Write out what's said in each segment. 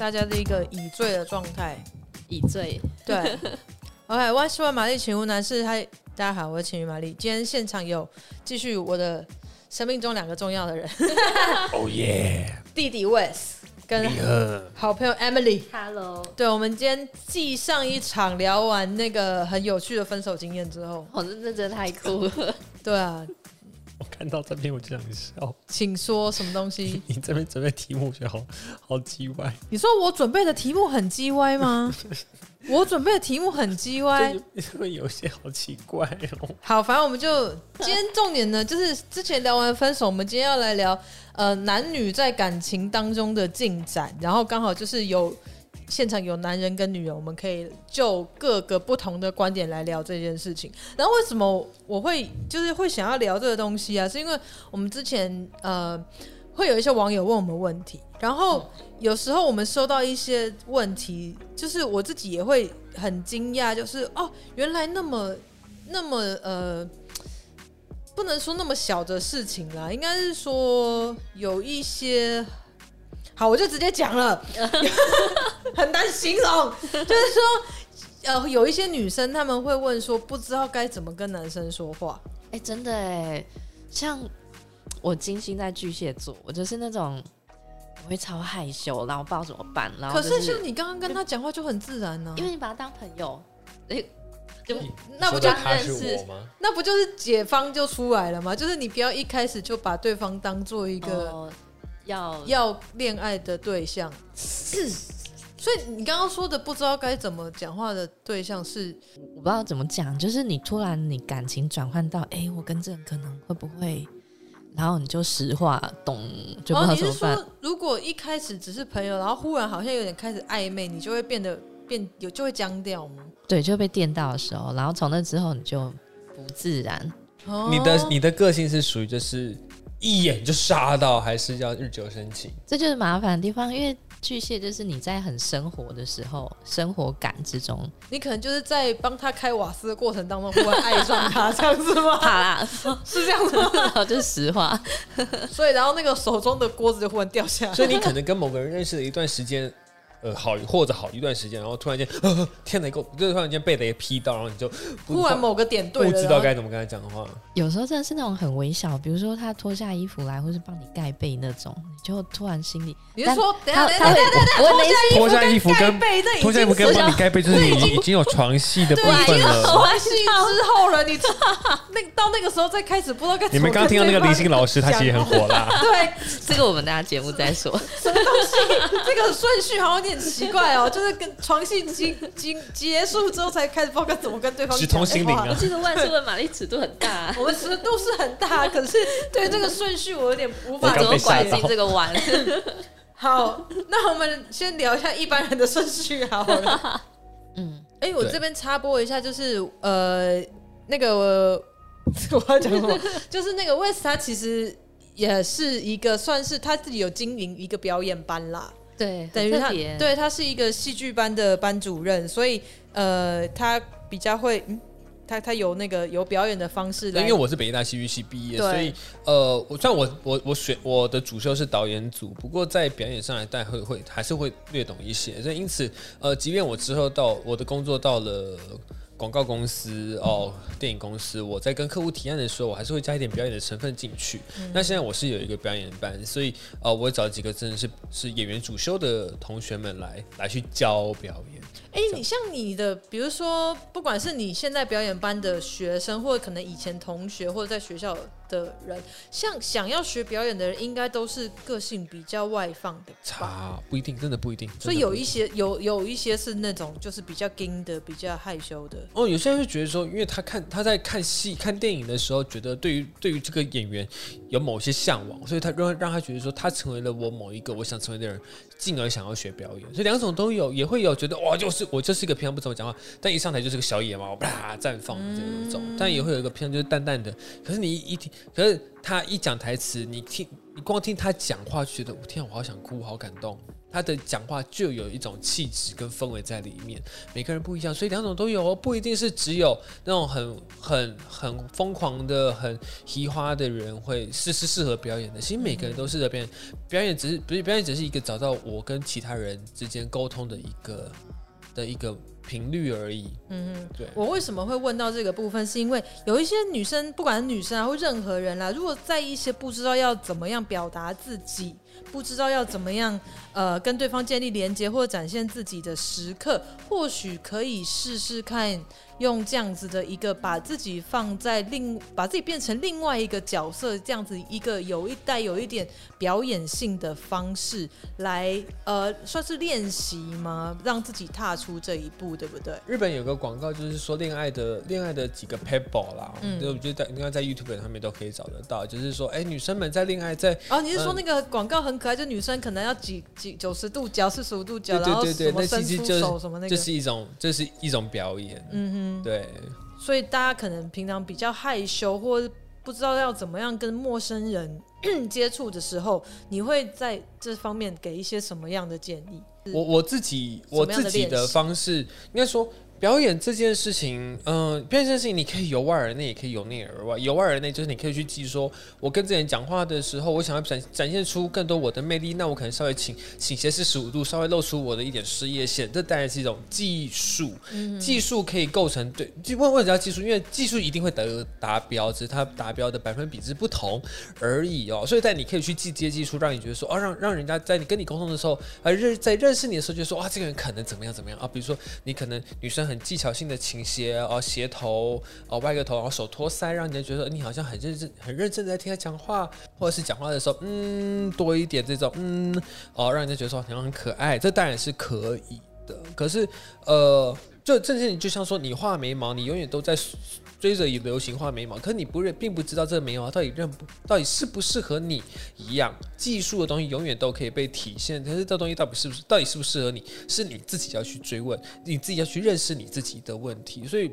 大家的一个已醉的状态，已醉。对，OK，万事问玛丽，请问男士，嗨，大家好，我是晴雨玛丽，今天现场有继续我的生命中两个重要的人，哦耶，弟弟 Wes 跟好朋友 Emily，Hello，对，我们今天继上一场聊完那个很有趣的分手经验之后，哦，这真的太酷了，对啊。我看到这边我就想笑，请说什么东西？你这边准备题目，我觉得好好叽歪。你说我准备的题目很叽歪吗？我准备的题目很叽歪，因为有些好奇怪哦。好，反正我们就今天重点呢，就是之前聊完分手，我们今天要来聊呃男女在感情当中的进展，然后刚好就是有。现场有男人跟女人，我们可以就各个不同的观点来聊这件事情。然后为什么我会就是会想要聊这个东西啊？是因为我们之前呃会有一些网友问我们问题，然后有时候我们收到一些问题，就是我自己也会很惊讶，就是哦，原来那么那么呃，不能说那么小的事情啦，应该是说有一些。好，我就直接讲了，很难形容，就是说，呃，有一些女生她们会问说，不知道该怎么跟男生说话。哎、欸，真的哎，像我金星在巨蟹座，我就是那种我会超害羞，然后不知道怎么办。然后、就是、可是像你刚刚跟他讲话就很自然呢、啊，因为你把他当朋友，哎、欸，就那不就他是我吗？那不就是解方就出来了吗？就是你不要一开始就把对方当做一个。呃要要恋爱的对象，所以你刚刚说的不知道该怎么讲话的对象是我不知道怎么讲，就是你突然你感情转换到哎、欸，我跟这人可能会不会，然后你就实话懂就不知道怎么办。如果一开始只是朋友，然后忽然好像有点开始暧昧，你就会变得变有就会僵掉吗？对，就会被电到的时候，然后从那之后你就不自然。哦、你的你的个性是属于就是。一眼就杀到，还是要日久生情？这就是麻烦的地方，因为巨蟹就是你在很生活的时候，生活感之中，你可能就是在帮他开瓦斯的过程当中，忽然爱上他，这样子吗？好啦，是这样子吗？就是实话。所以，然后那个手中的锅子就忽然掉下来。所以，你可能跟某个人认识了一段时间。呃，好或者好一段时间，然后突然间，天雷勾，就突然间被雷劈到，然后你就忽然某个点对了，不知道该怎么跟他讲的话。有时候真的是那种很微小，比如说他脱下衣服来，或是帮你盖被那种，你就突然心里，你是说，等下等下等下脱下衣服跟被脱下衣服跟帮你盖被，就是已经有床戏的部分了。床 戏之后了，你那到那个时候再开始不知道该。你们刚听到那个林星老师，他其实很火辣。对，这个我们大家节目再说。什么东西？这个顺序好像有点。很奇怪哦，就是跟床戏经经结束之后才开始不知道该怎么跟对方直通心灵啊！我记得万事问玛丽尺度很大，啊，我们尺度是很大，可是对这个顺序我有点无法怎么拐进这个弯。好，那我们先聊一下一般人的顺序好了。嗯，哎、欸，我这边插播一下，就是呃，那个我，我要讲什么？就是那个 Wes 他其实也是一个算是他自己有经营一个表演班啦。对，等于他，对他是一个戏剧班的班主任，所以呃，他比较会，嗯，他他有那个有表演的方式。因为我是北艺大戏剧系毕业，所以呃，我虽然我我我选我的主修是导演组，不过在表演上来，带会会还是会略懂一些。所以因此，呃，即便我之后到我的工作到了。广告公司哦，电影公司，我在跟客户提案的时候，我还是会加一点表演的成分进去。嗯、那现在我是有一个表演班，所以呃，我找几个真的是是演员主修的同学们来来去教表演。哎、欸，你像你的，比如说，不管是你现在表演班的学生，或者可能以前同学，或者在学校。的人，像想要学表演的人，应该都是个性比较外放的。差不一定，真的不一定。所以有一些有有一些是那种就是比较硬的，比较害羞的。哦，有些人会觉得说，因为他看他在看戏、看电影的时候，觉得对于对于这个演员有某些向往，所以他让让他觉得说，他成为了我某一个我想成为的人，进而想要学表演。所以两种都有，也会有觉得哇，就是我就是一个平常不怎么讲话，但一上台就是个小野猫，啪绽放这种。但也会有一个平常就是淡淡的，可是你一听。可是他一讲台词，你听，你光听他讲话，觉得我天，我好想哭，好感动。他的讲话就有一种气质跟氛围在里面。每个人不一样，所以两种都有哦，不一定是只有那种很很很疯狂的、很奇花的人会是是适合表演的。其实每个人都适合表演，表演只是不是表演，只是一个找到我跟其他人之间沟通的一个的一个。频率而已。嗯哼，对。我为什么会问到这个部分，是因为有一些女生，不管是女生啊，或任何人啦，如果在一些不知道要怎么样表达自己，不知道要怎么样呃跟对方建立连接或展现自己的时刻，或许可以试试看。用这样子的一个把自己放在另，把自己变成另外一个角色，这样子一个有一带有一点表演性的方式来，呃，算是练习吗？让自己踏出这一步，对不对？日本有个广告，就是说恋爱的恋爱的几个 pebble 啦，嗯，我觉得应该在 YouTube 上面都可以找得到，就是说，哎，女生们在恋爱在哦，你是说那个广告很可爱，就女生可能要几几九十度角、四十五度角，然后什么伸出手什么那个，这是一种这是一种表演，嗯哼。对，所以大家可能平常比较害羞，或不知道要怎么样跟陌生人 接触的时候，你会在这方面给一些什么样的建议？我我自己我自己的方式，应该说。表演这件事情，嗯、呃，表演这件事情，你可以由外而内，也可以由内而外。由外而内就是你可以去记说，我跟这人讲话的时候，我想要展展现出更多我的魅力，那我可能稍微倾倾斜四十五度，稍微露出我的一点事业线，这当然是一种技术。嗯、技术可以构成对，为为什么要技术？因为技术一定会得达标，只是它达标的百分比是不同而已哦。所以在你可以去记这些技术，让你觉得说，哦，让让人家在你跟你沟通的时候，啊认在认识你的时候，就说，哇，这个人可能怎么样怎么样啊？比如说你可能女生。很技巧性的倾斜哦，斜头哦，歪个头，然后手托腮，让人家觉得你好像很认真、很认真在听他讲话，或者是讲话的时候，嗯，多一点这种，嗯，哦，让人家觉得说好像很可爱，这当然是可以的。可是，呃，就正是你就像说，你画眉毛，你永远都在。追着以流行画眉毛，可你不认，并不知道这个眉毛到底认不，到底适不适合你一样。技术的东西永远都可以被体现，可是这东西到底是不是，到底适不适合你，是你自己要去追问，你自己要去认识你自己的问题。所以，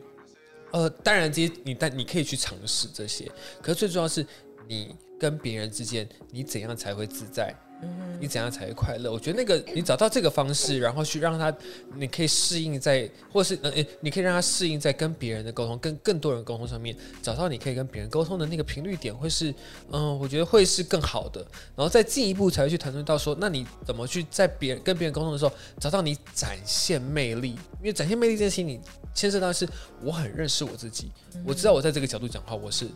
呃，当然这些你但你可以去尝试这些，可是最重要是你跟别人之间，你怎样才会自在？嗯，你怎样才会快乐？我觉得那个你找到这个方式，然后去让他，你可以适应在，或是呃，你可以让他适应在跟别人的沟通，跟更多人沟通上面，找到你可以跟别人沟通的那个频率点，会是，嗯，我觉得会是更好的。然后再进一步才会去谈论到说，那你怎么去在别人跟别人沟通的时候，找到你展现魅力？因为展现魅力这件事情，你牵涉到的是我很认识我自己，我知道我在这个角度讲话，我是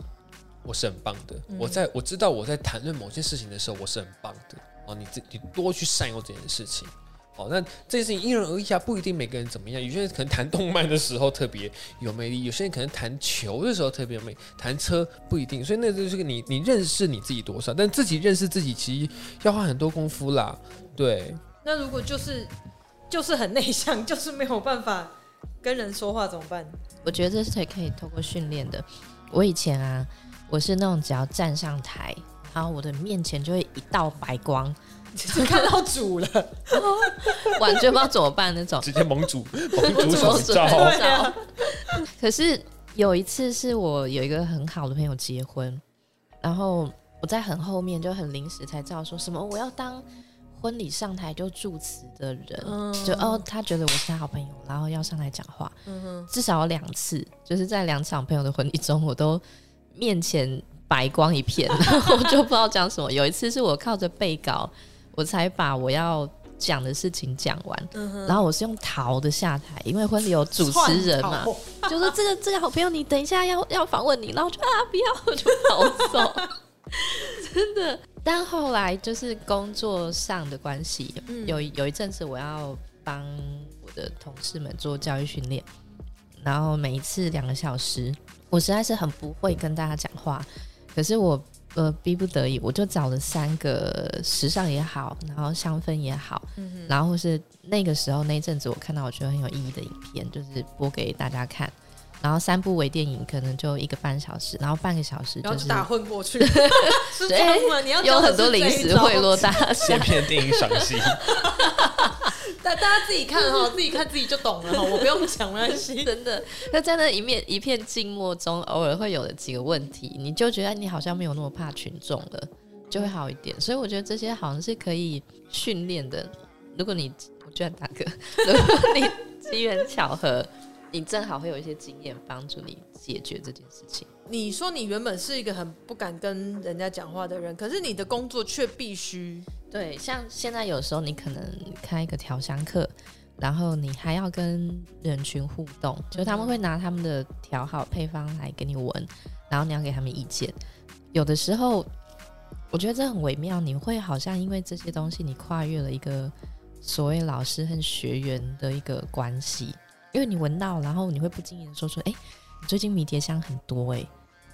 我是很棒的。我在我知道我在谈论某件事情的时候，我是很棒的。哦，你自你多去善用这件事情，哦，那这件事情因人而异啊，不一定每个人怎么样。有些人可能谈动漫的时候特别有魅力，有些人可能谈球的时候特别有魅力，弹车不一定。所以那就是个你你认识你自己多少，但自己认识自己其实要花很多功夫啦。对。那如果就是就是很内向，就是没有办法跟人说话怎么办？我觉得这是可以透过训练的。我以前啊，我是那种只要站上台。然后我的面前就会一道白光，就看到主了，完全不知道怎么办那种，直接蒙主 蒙主手照。啊、可是有一次是我有一个很好的朋友结婚，然后我在很后面就很临时才知道说什么我要当婚礼上台就祝词的人，嗯、就哦他觉得我是他好朋友，然后要上来讲话，嗯、至少有两次，就是在两场朋友的婚礼中，我都面前。白光一片，然后我就不知道讲什么。有一次是我靠着背稿，我才把我要讲的事情讲完。嗯、然后我是用逃的下台，因为婚礼有主持人嘛，就说这个这个好朋友，你等一下要要访问你，然后我就啊不要，我就逃走。真的，但后来就是工作上的关系，嗯、有有一阵子我要帮我的同事们做教育训练，然后每一次两个小时，我实在是很不会跟大家讲话。可是我呃逼不得已，我就找了三个时尚也好，然后香氛也好，嗯、然后是那个时候那阵子我看到我觉得很有意义的影片，就是播给大家看。然后三部微电影可能就一个半小时，然后半个小时就是打混过去。对，你要有很多零食贿赂大家。先骗电影赏析。大 大家自己看哈，自己看自己就懂了哈，我不用讲没关系。真的，那在那一面一片静默中，偶尔会有的几个问题，你就觉得你好像没有那么怕群众了，就会好一点。所以我觉得这些好像是可以训练的。如果你我居然打嗝，如果你机缘巧合，你正好会有一些经验帮助你解决这件事情。你说你原本是一个很不敢跟人家讲话的人，可是你的工作却必须对，像现在有时候你可能开一个调香课，然后你还要跟人群互动，就他们会拿他们的调好配方来给你闻，然后你要给他们意见。有的时候我觉得这很微妙，你会好像因为这些东西，你跨越了一个所谓老师和学员的一个关系，因为你闻到，然后你会不经意的说出，哎，你最近迷迭香很多，哎。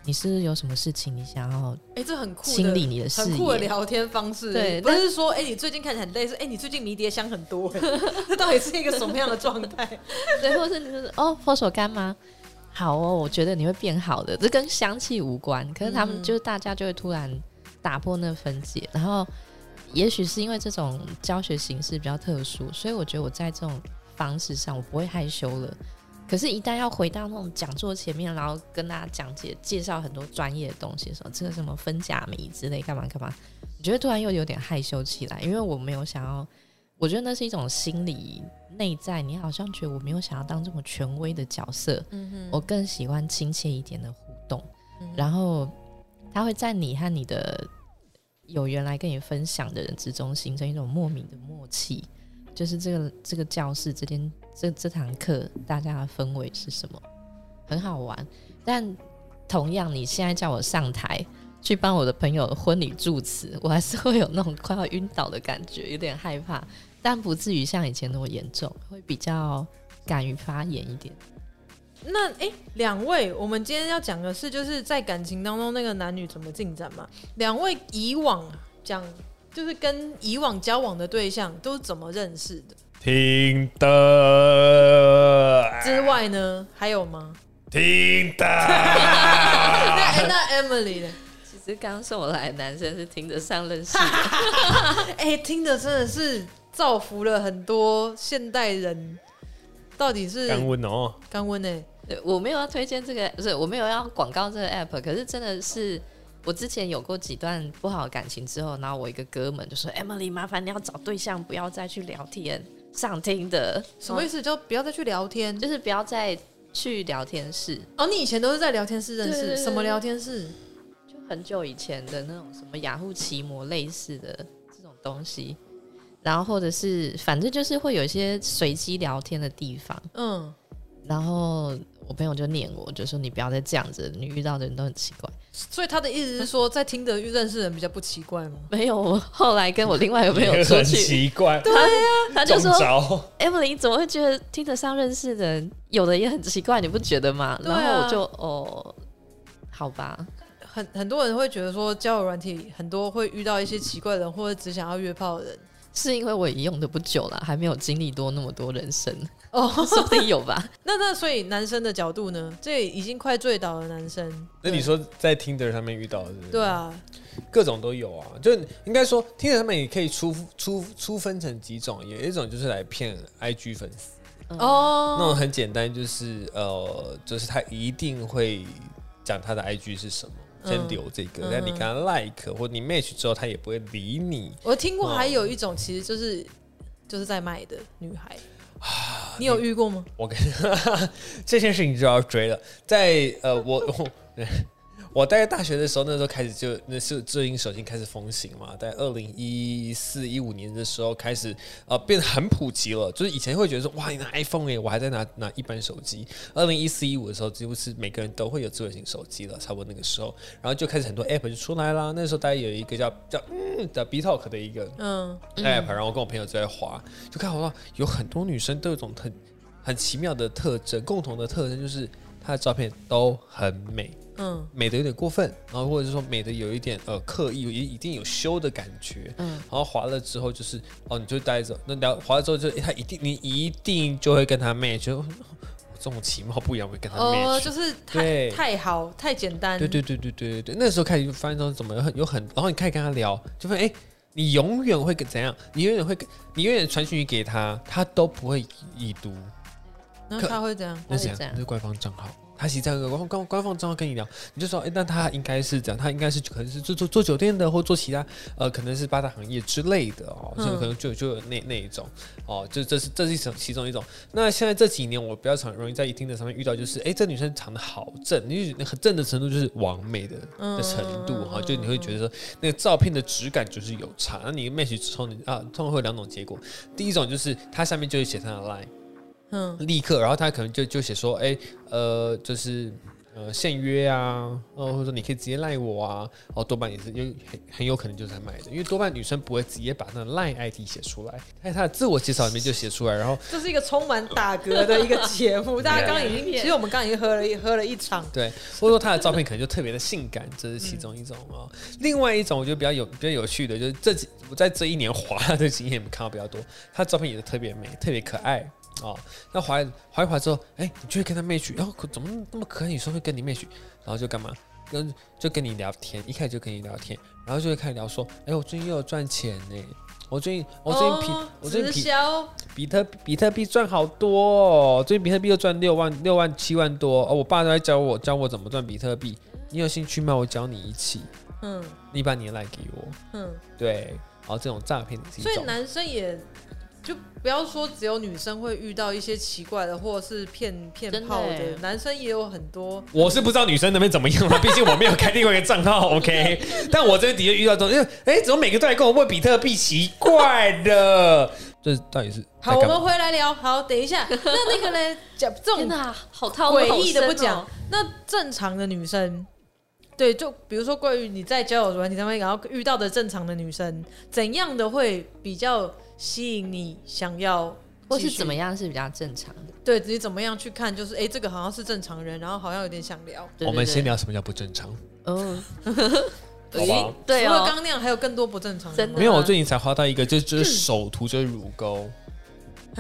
你是有什么事情？你想要哎，这很酷，清理你的视野，很酷的聊天方式。对，不是说哎，你最近看起来很累，是哎，你最近迷迭香很多，哎，这到底是一个什么样的状态？对，或是你就是哦，佛手柑吗？好哦，我觉得你会变好的，这跟香气无关。可是他们就是大家就会突然打破那个分界，然后也许是因为这种教学形式比较特殊，所以我觉得我在这种方式上我不会害羞了。可是，一旦要回到那种讲座前面，然后跟大家讲解、介绍很多专业的东西的时候，这个什么分甲醚之类，干嘛干嘛，我觉得突然又有点害羞起来，因为我没有想要，我觉得那是一种心理内在，你好像觉得我没有想要当这么权威的角色，我更喜欢亲切一点的互动，嗯、然后他会在你和你的有缘来跟你分享的人之中形成一种莫名的默契。就是这个这个教室这天这这堂课大家的氛围是什么？很好玩。但同样，你现在叫我上台去帮我的朋友婚礼祝词，我还是会有那种快要晕倒的感觉，有点害怕，但不至于像以前那么严重，会比较敢于发言一点。那诶，两位，我们今天要讲的是，就是在感情当中那个男女怎么进展嘛？两位以往讲。就是跟以往交往的对象都是怎么认识的？听的之外呢，还有吗？听的。那那 Emily 呢？其实刚送我来的男生是听得上认识的。哎，听的真的是造福了很多现代人。到底是刚温哦，刚温呢？我没有要推荐这个，不是我没有要广告这个 app，可是真的是。我之前有过几段不好的感情之后，然后我一个哥们就说：“Emily，麻烦你要找对象，不要再去聊天，上听的。”什么意思？就不要再去聊天，就是不要再去聊天室。哦，你以前都是在聊天室认识？什么聊天室？就很久以前的那种什么雅虎奇摩类似的这种东西，然后或者是反正就是会有一些随机聊天的地方。嗯，然后。我朋友就念我，就说你不要再这样子，你遇到的人都很奇怪。所以他的意思是说，在听的认识人比较不奇怪吗？没有，我后来跟我另外一个朋友 出去，很奇怪。对呀、啊，他就说：“Emily 怎么会觉得听得上认识的人有的也很奇怪？你不觉得吗？”啊、然后我就哦，好吧。很很多人会觉得说，交友软体很多会遇到一些奇怪的人，或者只想要约炮的人。是因为我已用的不久了，还没有经历多那么多人生哦，说不定有吧。那那所以男生的角度呢？这已经快醉倒了男生。那你说在 Tinder 上面遇到的是是？对啊，各种都有啊。就应该说 Tinder 上面也可以出出出分成几种，有一种就是来骗 IG 粉丝哦，那种很简单，就是呃，就是他一定会讲他的 IG 是什么。先留这个，但、嗯、你跟他 like 或你 match 之后，他也不会理你。我听过还有一种，其实就是、嗯、就是在卖的女孩，你有遇过吗？我跟 这件事情就要追了，在呃，我我。我大概大学的时候，那时候开始就那是智能手机开始风行嘛，在二零一四一五年的时候开始呃变得很普及了。就是以前会觉得说哇，你拿 iPhone 哎，我还在拿拿一般手机。二零一四一五的时候，几乎是每个人都会有智慧型手机了，差不多那个时候，然后就开始很多 App 就出来啦。那时候大家有一个叫叫嗯的 BeeTalk 的一个嗯 App，然后我跟我朋友就在滑，就看我到有很多女生都有种很很奇妙的特征，共同的特征就是她的照片都很美。嗯，美的有点过分，然后或者是说美的有一点呃刻意，也一定有修的感觉。嗯，然后滑了之后就是哦，你就待着那聊滑了之后就他一定你一定就会跟他 match，就这种其貌不扬会跟他 match，哦，就是太太好太简单。对对对对对对对，那时候开始就发现说怎么有很有很，然后你开始跟他聊，就发现哎，你永远会跟怎样？你永远会你永远传讯息给他，他都不会已读。那他会怎样？那怎样？那是官方账号。他其实在一个官官官方账号跟你聊，你就说，哎、欸，那他应该是这样，他应该是可能是做做做酒店的，或做其他呃，可能是八大行业之类的哦，所以可能就就有那那一种哦，就这是这是一种其中一种。那现在这几年我比较常容易在 Tinder 上面遇到，就是哎、欸，这女生长得好正，你很正的程度就是完美的的程度哈、哦，就你会觉得说那个照片的质感就是有差。那你 match 之后你啊，通常会有两种结果，第一种就是他下面就会写上的 line。嗯，立刻，然后他可能就就写说，哎、欸，呃，就是呃，现约啊，哦，或者说你可以直接赖我啊，哦，多半也是，因为很很有可能就是在卖的，因为多半女生不会直接把那个赖 ID 写出来，在他的自我介绍里面就写出来，然后这是一个充满打嗝的一个节目，大家刚刚已经，其实我们刚刚已经喝了一喝了一场，对，或者说他的照片可能就特别的性感，这是其中一种啊、哦。另外一种我觉得比较有比较有趣的，就是这几我在这一年滑的经验看到比较多，他照片也是特别美，特别可爱。哦，那怀怀一怀之后，哎、欸，你就会跟他 match，然后怎么那么可爱？女生会跟你 match，然后就干嘛？跟就跟你聊天，一开始就跟你聊天，然后就会开始聊说，哎、欸，我最近又有赚钱呢，我最近我最近比、哦、我最近比比特比特币赚好多哦，最近比特币又赚六万六万七万多哦，我爸都在教我教我怎么赚比特币，你有兴趣吗？我教你一起，嗯，你把你的赖给我，嗯，对，然后这种诈骗的，所以男生也。就不要说只有女生会遇到一些奇怪的，或者是骗骗炮的，男生也有很多。我是不知道女生那边怎么样了，毕竟我没有开另外一个账号，OK。但我这边的确遇到这种，因为哎，怎么每个都来跟我问比特币？奇怪的，这到底是？好，我们回来聊。好，等一下，那那个呢？讲这种好诡异的不讲。那正常的女生，对，就比如说关于你在交友软体上面然后遇到的正常的女生，怎样的会比较？吸引你想要，或是怎么样是比较正常的？对，你怎么样去看？就是哎、欸，这个好像是正常人，然后好像有点想聊。我们先聊什么叫不正常？哦，对，对哦，除了刚那样，还有更多不正常的。没有，我最近才滑到一个，就就是首图就是乳沟，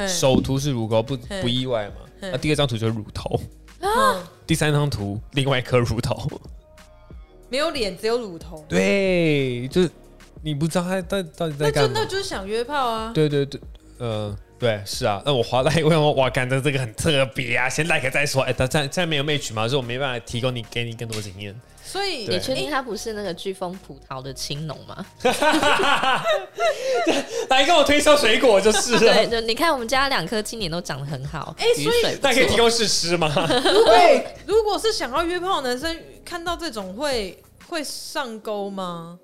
首图是乳沟，不不意外嘛？那第二张图就是乳头啊，第三张图另外一颗乳头，没有脸，只有乳头。对，就是。你不知道他到到底在干嘛？那就是想约炮啊！对对对，呃，对，是啊。那我滑来问我，哇，感觉这个很特别啊！先 like 再说。哎、欸，他现在没有 match 嘛，所以我没办法提供你给你更多经验。所以你确定他不是那个飓风葡萄的青农吗？来跟我推销水果就是了。对，就你看我们家两颗今年都长得很好。哎、欸，所以那可以提供试吃吗？对，如果是想要约炮的男生，看到这种会会上钩吗？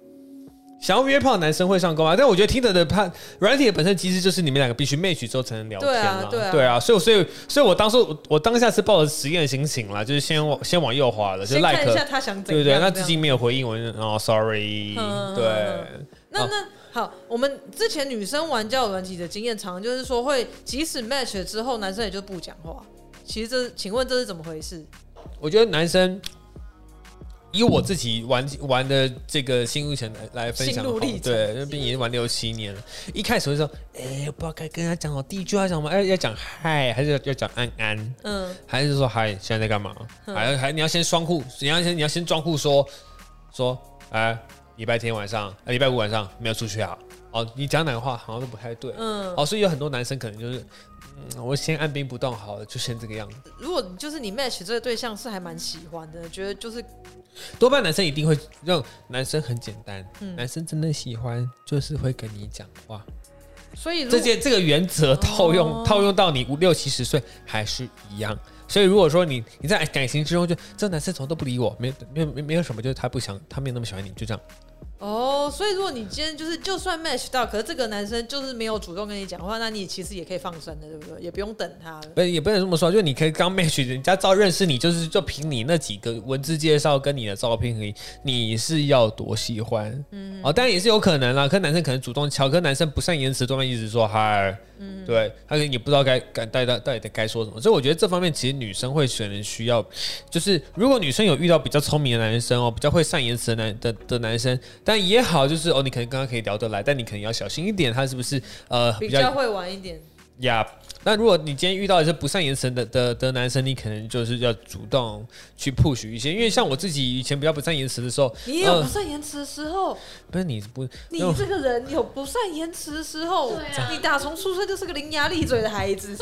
想要约炮的男生会上钩啊，但我觉得 Tinder 的判软体的本身其实就是你们两个必须 match 之后才能聊天嘛。对啊，对啊，对啊，所以所以所以我当初我当下是抱着实验的心情啦，就是先往先往右滑了，就 like 看一下他想怎样，对不对？那至今没有回应我，哦，sorry，嗯、对。那那好，我们之前女生玩交友软体的经验，常常就是说会即使 match 了之后，男生也就不讲话。其实这，请问这是怎么回事？我觉得男生。以我自己玩玩的这个心路程来来分享，对，因为毕竟已经玩六七年了。一开始会说，哎、欸，不知道该跟他讲哦，第一句话讲什么？哎，要讲嗨，还是要要讲安安？嗯，还是说嗨？现在在干嘛？嗯、还还你要先双户，你要先你要先装户说说，哎，礼拜天晚上，礼拜五晚上没有出去啊？哦，你讲哪个话好像都不太对。嗯，哦，所以有很多男生可能就是。嗯，我先按兵不动好了，就先这个样子。如果就是你 match 这个对象是还蛮喜欢的，觉得就是多半男生一定会让男生很简单，嗯，男生真的喜欢就是会跟你讲话。所以这件这个原则套用、哦、套用到你五六七十岁还是一样。所以如果说你你在感情之中就这男生从都不理我，没没没没有什么，就是他不想他没有那么喜欢你，就这样。哦，所以如果你今天就是就算 match 到，可是这个男生就是没有主动跟你讲话，那你其实也可以放生的，对不对？也不用等他了。不，也不能这么说，就你可以刚 match，人家照认识你，就是就凭你那几个文字介绍跟你的照片而已，你是要多喜欢？嗯，哦，当然也是有可能啦。可是男生可能主动敲，可是男生不善言辞，多半一直说嗨。嗯，对，他可能也不知道该该到到到底该说什么，所以我觉得这方面其实女生会选人需要，就是如果女生有遇到比较聪明的男生哦，比较会善言辞的男的的男生，但也好，就是哦，你可能刚刚可以聊得来，但你可能要小心一点，他是不是呃比较，会玩一点？呀。那如果你今天遇到一些不善言辞的的的男生，你可能就是要主动去 push 一些，因为像我自己以前比较不善言辞的时候，你也有不善言辞的时候，呃、不是你不，你这个人有不善言辞的时候，啊，你打从出生就是个伶牙俐嘴的孩子，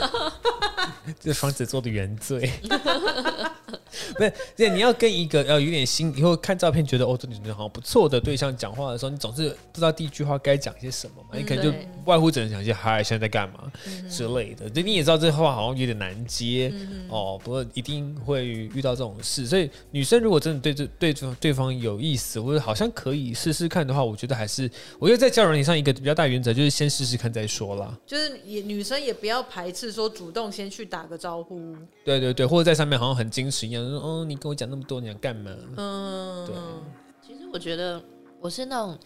这双子座的原罪。不是，对，你要跟一个要有点心，以后看照片觉得哦，这女生好像不错的对象讲话的时候，你总是不知道第一句话该讲些什么嘛，你可能就外乎只能讲一些嗨，现在在干嘛之类的。就你也知道这话好像有点难接哦，不过一定会遇到这种事。所以女生如果真的对这对对方有意思，或者好像可以试试看的话，我觉得还是我觉得在交友上一个比较大原则就是先试试看再说啦。就是也女生也不要排斥说主动先去打个招呼。对对对，或者在上面好像很矜持一样。哦，你跟我讲那么多，你要干嘛？嗯，对。其实我觉得我是那种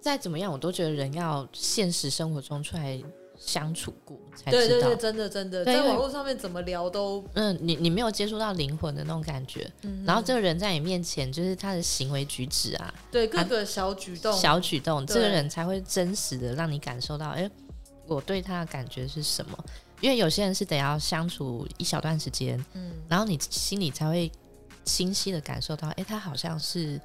再怎么样，我都觉得人要现实生活中出来相处过才知道。对对对，真的真的，在网络上面怎么聊都……嗯，你你没有接触到灵魂的那种感觉。嗯。然后这个人在你面前，就是他的行为举止啊，对各个小举动、小举动，这个人才会真实的让你感受到，哎，我对他的感觉是什么。因为有些人是得要相处一小段时间，嗯，然后你心里才会清晰的感受到，哎，他好像是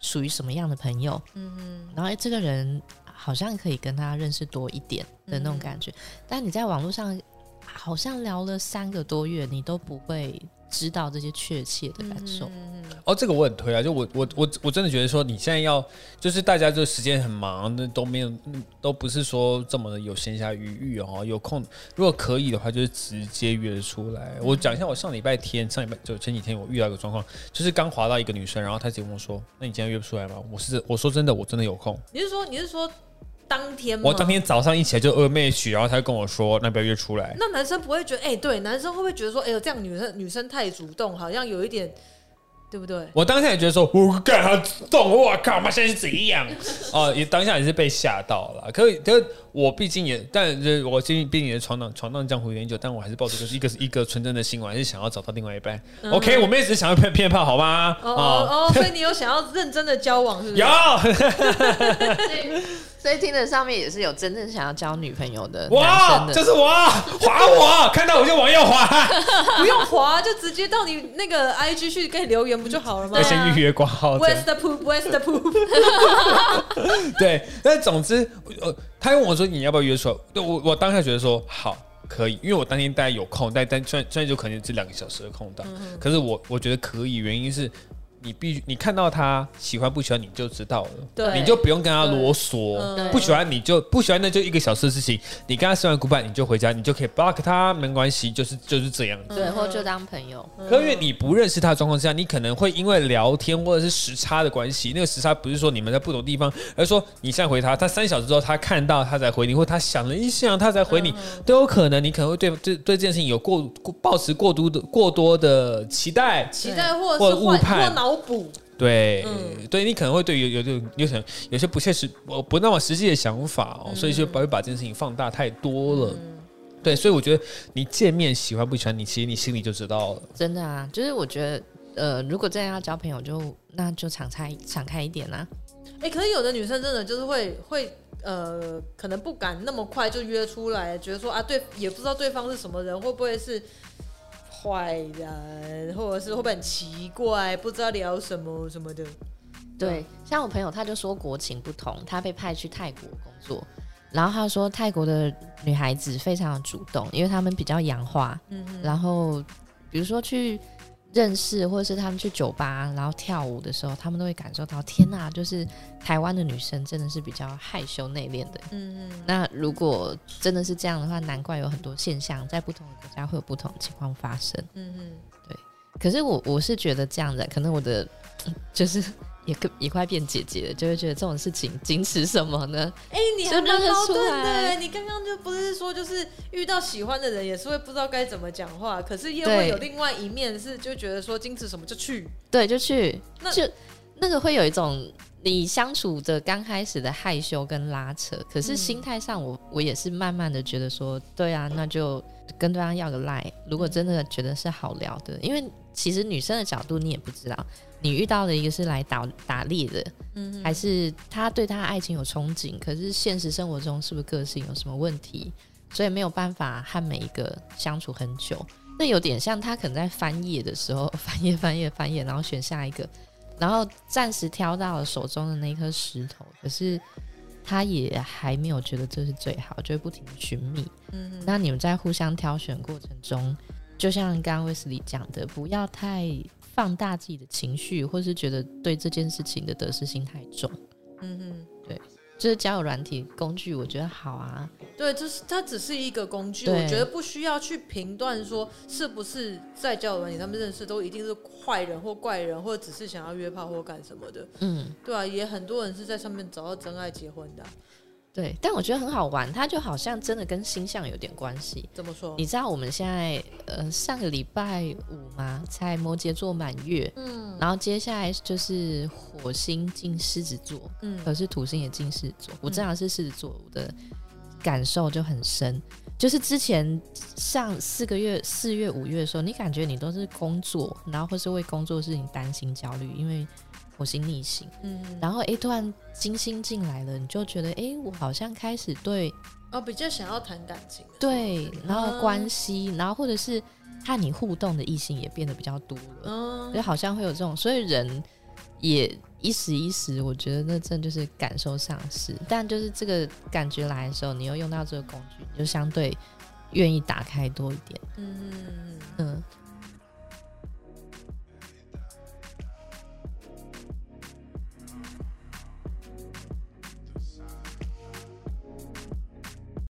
属于什么样的朋友，嗯嗯，然后哎，这个人好像可以跟他认识多一点的那种感觉。嗯，但你在网络上好像聊了三个多月，你都不会。知道这些确切的感受嗯哦，这个我很推啊！就我我我我真的觉得说，你现在要就是大家就时间很忙，那都没有，都不是说这么的有闲暇余裕哦。有空如果可以的话，就是直接约出来。嗯、我讲一下，我上礼拜天，上礼拜就前几天，我遇到一个状况，就是刚滑到一个女生，然后她直接跟我说：“那你今天约不出来吗？”我是我说真的，我真的有空。你是说你是说？当天我当天早上一起来就二妹许，然后他就跟我说，那不要约出来。那男生不会觉得，哎、欸，对，男生会不会觉得说，哎呦，这样女生女生太主动，好像有一点，对不对？我当下也觉得说，我干他动，我靠，妈现在是怎样？哦，也当下也是被吓到了。可以，可是我毕竟也，但是我毕竟毕竟也闯荡闯荡江湖有点久，但我还是抱着就是一 个一个纯真的心，我还是想要找到另外一半。嗯、OK，我们也只是想要骗骗炮，好吗？哦哦，哦，所以你有想要认真的交往，是不是？有。所以听的上面也是有真正想要交女朋友的男生的，就是我，滑我，看到我就往右滑，不用滑，就直接到你那个 IG 去给你留言不就好了吗？要先预约挂号。Where's the poop？Where's the poop？对，但总之，呃，他问我说你要不要约出来？对我，我当下觉得说好可以，因为我当天大概有空，但但虽然虽然就可能这两个小时的空档，嗯、可是我我觉得可以，原因是。你必须，你看到他喜欢不喜欢你就知道了，对，你就不用跟他啰嗦。不喜欢你就不喜欢，那就一个小时的事情。你跟他说完 goodbye，你就回家，你就可以 block 他，没关系，就是就是这样子。对，或就当朋友。可因为你不认识他的状况之下，你可能会因为聊天或者是时差的关系，那个时差不是说你们在不同地方，而是说你现在回他，他三小时之后他看到他才回你，或他想了一想他才回你，都有可能。你可能会对对对这件事情有过过抱持过多的过多的期待，期待或者是误判或脑补。对，嗯、对你可能会对有有有有些有些不切实不不那么实际的想法哦，嗯、所以就不会把这件事情放大太多了。嗯、对，所以我觉得你见面喜欢不喜欢你，其实你心里就知道了。真的啊，就是我觉得呃，如果真的要交朋友就，就那就敞开敞开一点啊。哎，可是有的女生真的就是会会呃，可能不敢那么快就约出来，觉得说啊，对，也不知道对方是什么人，会不会是。坏人，或者是会不会很奇怪，不知道聊什么什么的。对，像我朋友，他就说国情不同，他被派去泰国工作，然后他说泰国的女孩子非常的主动，因为他们比较洋化。嗯哼，然后比如说去。认识或者是他们去酒吧，然后跳舞的时候，他们都会感受到天呐，就是台湾的女生真的是比较害羞内敛的。嗯嗯。那如果真的是这样的话，难怪有很多现象在不同的国家会有不同的情况发生。嗯嗯。对。可是我我是觉得这样的，可能我的就是。也也快变姐姐了，就会觉得这种事情矜持什么呢？哎、欸，你还蛮矛盾的。你刚刚就不是说，就是遇到喜欢的人也是会不知道该怎么讲话，可是又会有另外一面是就觉得说矜持什么就去，对，就去，那就那个会有一种你相处着刚开始的害羞跟拉扯，可是心态上我我也是慢慢的觉得说，对啊，那就跟对方要个赖，如果真的觉得是好聊的，因为其实女生的角度你也不知道。你遇到的一个是来打打猎的，嗯，还是他对他的爱情有憧憬？可是现实生活中是不是个性有什么问题？所以没有办法和每一个相处很久。那有点像他可能在翻页的时候，翻页翻页翻页，然后选下一个，然后暂时挑到了手中的那颗石头，可是他也还没有觉得这是最好，就会不停的寻觅。嗯，那你们在互相挑选过程中，就像刚刚威斯里讲的，不要太。放大自己的情绪，或是觉得对这件事情的得失心太重。嗯哼，对，就是交友软体工具，我觉得好啊。对，就是它只是一个工具，我觉得不需要去评断说是不是在交友软体他们认识都一定是坏人或怪人，或者只是想要约炮或干什么的。嗯，对啊，也很多人是在上面找到真爱结婚的啊。对，但我觉得很好玩，它就好像真的跟星象有点关系。怎么说？你知道我们现在呃上个礼拜五吗？在摩羯座满月，嗯，然后接下来就是火星进狮子座，嗯，可是土星也进狮子座。我正好是狮子座，我的感受就很深，就是之前上四个月四月五月的时候，你感觉你都是工作，然后或是为工作事情担心焦虑，因为。火星逆行，嗯，然后哎，突然金星进来了，你就觉得哎，我好像开始对哦，比较想要谈感情，对，然后关系，然后或者是和你互动的异性也变得比较多了，嗯，就好像会有这种，所以人也一时一时，我觉得那真的就是感受丧失，但就是这个感觉来的时候，你又用到这个工具，你就相对愿意打开多一点，嗯。嗯。